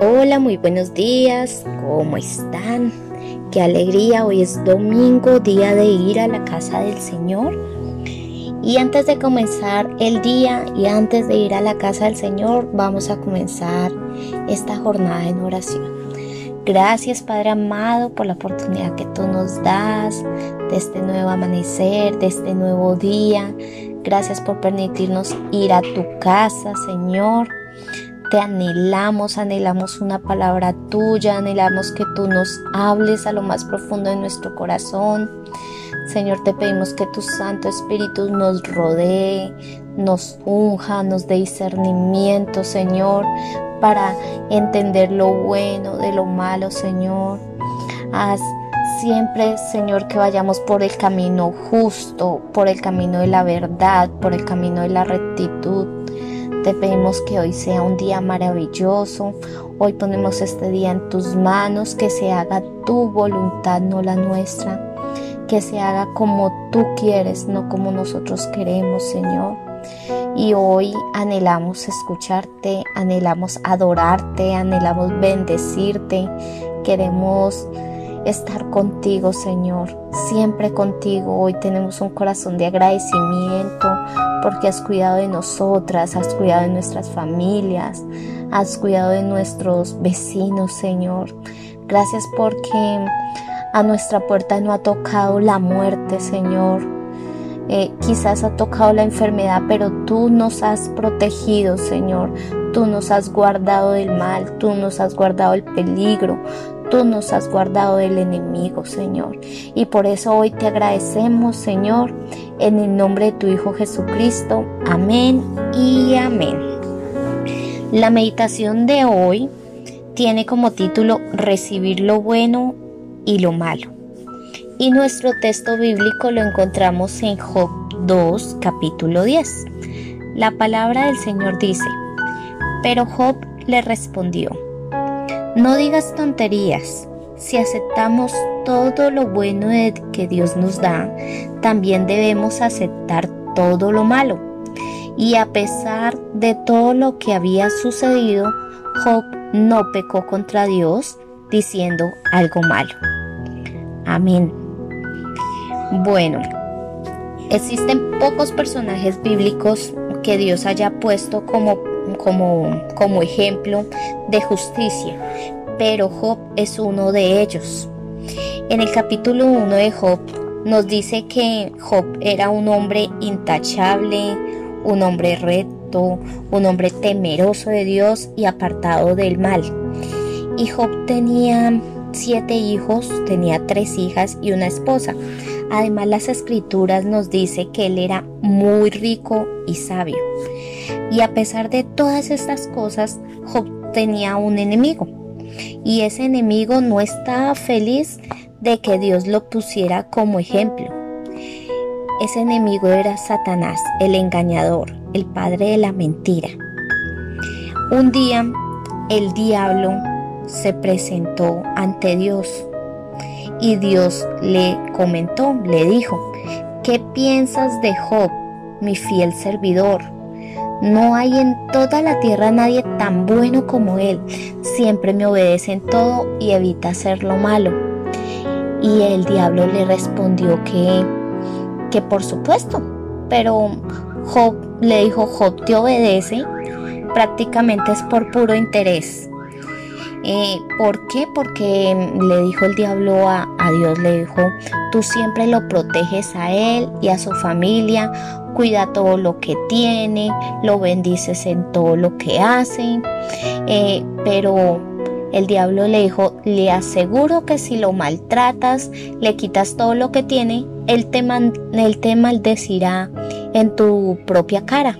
Hola, muy buenos días, ¿cómo están? Qué alegría, hoy es domingo, día de ir a la casa del Señor. Y antes de comenzar el día y antes de ir a la casa del Señor, vamos a comenzar esta jornada en oración. Gracias Padre amado por la oportunidad que tú nos das de este nuevo amanecer, de este nuevo día. Gracias por permitirnos ir a tu casa, Señor. Te anhelamos, anhelamos una palabra tuya, anhelamos que tú nos hables a lo más profundo de nuestro corazón. Señor, te pedimos que tu Santo Espíritu nos rodee, nos unja, nos dé discernimiento, Señor, para entender lo bueno de lo malo, Señor. Haz siempre, Señor, que vayamos por el camino justo, por el camino de la verdad, por el camino de la rectitud. Te pedimos que hoy sea un día maravilloso. Hoy ponemos este día en tus manos, que se haga tu voluntad, no la nuestra. Que se haga como tú quieres, no como nosotros queremos, Señor. Y hoy anhelamos escucharte, anhelamos adorarte, anhelamos bendecirte. Queremos estar contigo, Señor, siempre contigo. Hoy tenemos un corazón de agradecimiento porque has cuidado de nosotras, has cuidado de nuestras familias, has cuidado de nuestros vecinos, Señor. Gracias porque a nuestra puerta no ha tocado la muerte, Señor. Eh, quizás ha tocado la enfermedad, pero tú nos has protegido, Señor. Tú nos has guardado del mal, tú nos has guardado el peligro, tú nos has guardado del enemigo, Señor. Y por eso hoy te agradecemos, Señor, en el nombre de tu Hijo Jesucristo. Amén y amén. La meditación de hoy tiene como título Recibir lo bueno y lo malo. Y nuestro texto bíblico lo encontramos en Job 2, capítulo 10. La palabra del Señor dice, pero Job le respondió, no digas tonterías. Si aceptamos todo lo bueno que Dios nos da, también debemos aceptar todo lo malo. Y a pesar de todo lo que había sucedido, Job no pecó contra Dios diciendo algo malo. Amén. Bueno, existen pocos personajes bíblicos que Dios haya puesto como como, como ejemplo de justicia, pero Job es uno de ellos. En el capítulo 1 de Job nos dice que Job era un hombre intachable, un hombre recto, un hombre temeroso de Dios y apartado del mal. Y Job tenía siete hijos, tenía tres hijas y una esposa. Además las escrituras nos dice que él era muy rico y sabio. Y a pesar de todas estas cosas, Job tenía un enemigo. Y ese enemigo no estaba feliz de que Dios lo pusiera como ejemplo. Ese enemigo era Satanás, el engañador, el padre de la mentira. Un día el diablo se presentó ante Dios y Dios le comentó, le dijo, ¿qué piensas de Job, mi fiel servidor? No hay en toda la tierra nadie tan bueno como Él. Siempre me obedece en todo y evita hacer lo malo. Y el diablo le respondió que, que por supuesto. Pero Job le dijo, Job te obedece. Prácticamente es por puro interés. Eh, ¿Por qué? Porque le dijo el diablo a, a Dios, le dijo, tú siempre lo proteges a él y a su familia cuida todo lo que tiene, lo bendices en todo lo que hace, eh, pero el diablo le dijo, le aseguro que si lo maltratas, le quitas todo lo que tiene, él te, él te maldecirá en tu propia cara.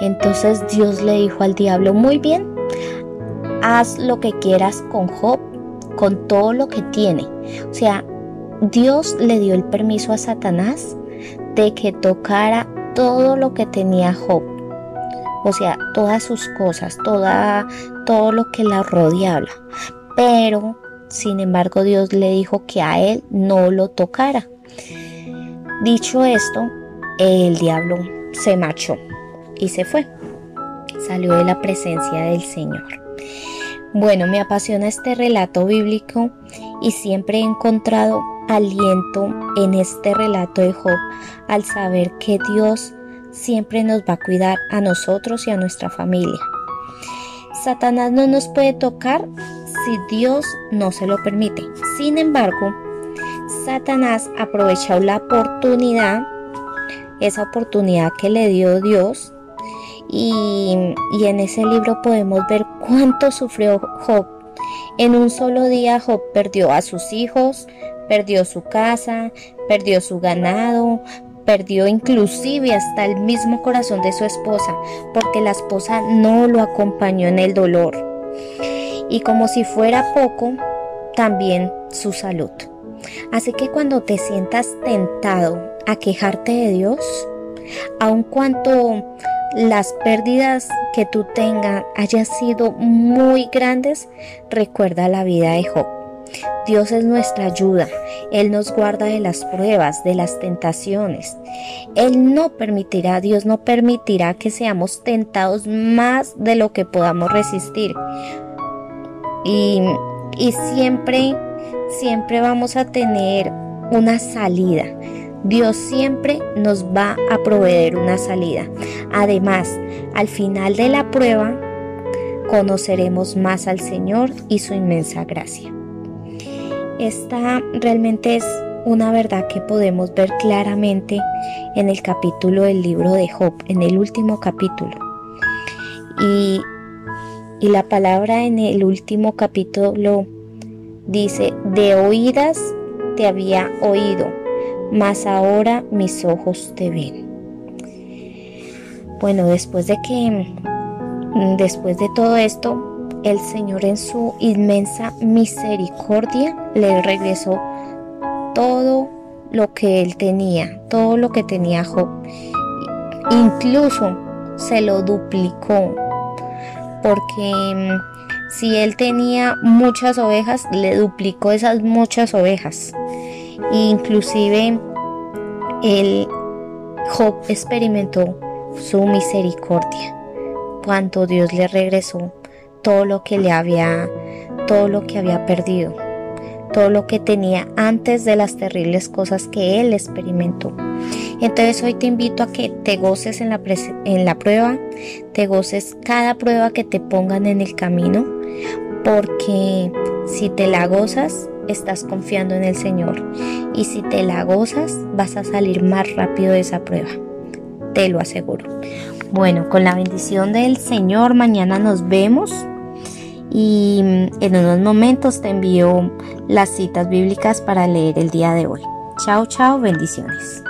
Entonces Dios le dijo al diablo, muy bien, haz lo que quieras con Job, con todo lo que tiene. O sea, Dios le dio el permiso a Satanás de que tocara todo lo que tenía Job. O sea, todas sus cosas, toda, todo lo que la rodeaba. Pero, sin embargo, Dios le dijo que a él no lo tocara. Dicho esto, el diablo se marchó y se fue. Salió de la presencia del Señor. Bueno, me apasiona este relato bíblico y siempre he encontrado aliento en este relato de Job al saber que Dios siempre nos va a cuidar a nosotros y a nuestra familia. Satanás no nos puede tocar si Dios no se lo permite. Sin embargo, Satanás aprovechó la oportunidad, esa oportunidad que le dio Dios, y, en ese libro podemos ver cuánto sufrió Job. En un solo día Job perdió a sus hijos, perdió su casa, perdió su ganado, perdió inclusive hasta el mismo corazón de su esposa, porque la esposa no lo acompañó en el dolor. Y como si fuera poco, también su salud. Así que cuando te sientas tentado a quejarte de Dios, aun cuanto las pérdidas que tú tengas hayan sido muy grandes, recuerda la vida de Job. Dios es nuestra ayuda. Él nos guarda de las pruebas, de las tentaciones. Él no permitirá, Dios no permitirá que seamos tentados más de lo que podamos resistir. Y, y siempre, siempre vamos a tener una salida. Dios siempre nos va a proveer una salida. Además, al final de la prueba, conoceremos más al Señor y su inmensa gracia. Esta realmente es una verdad que podemos ver claramente en el capítulo del libro de Job, en el último capítulo. Y, y la palabra en el último capítulo dice, de oídas te había oído, mas ahora mis ojos te ven. Bueno, después de que, después de todo esto, el Señor en su inmensa misericordia le regresó todo lo que él tenía, todo lo que tenía Job. Incluso se lo duplicó, porque mm, si él tenía muchas ovejas, le duplicó esas muchas ovejas. inclusive el Job experimentó su misericordia cuando Dios le regresó todo lo que le había, todo lo que había perdido, todo lo que tenía antes de las terribles cosas que él experimentó. Entonces hoy te invito a que te goces en la, en la prueba, te goces cada prueba que te pongan en el camino, porque si te la gozas, estás confiando en el Señor. Y si te la gozas, vas a salir más rápido de esa prueba. Te lo aseguro. Bueno, con la bendición del Señor, mañana nos vemos y en unos momentos te envío las citas bíblicas para leer el día de hoy. Chao, chao, bendiciones.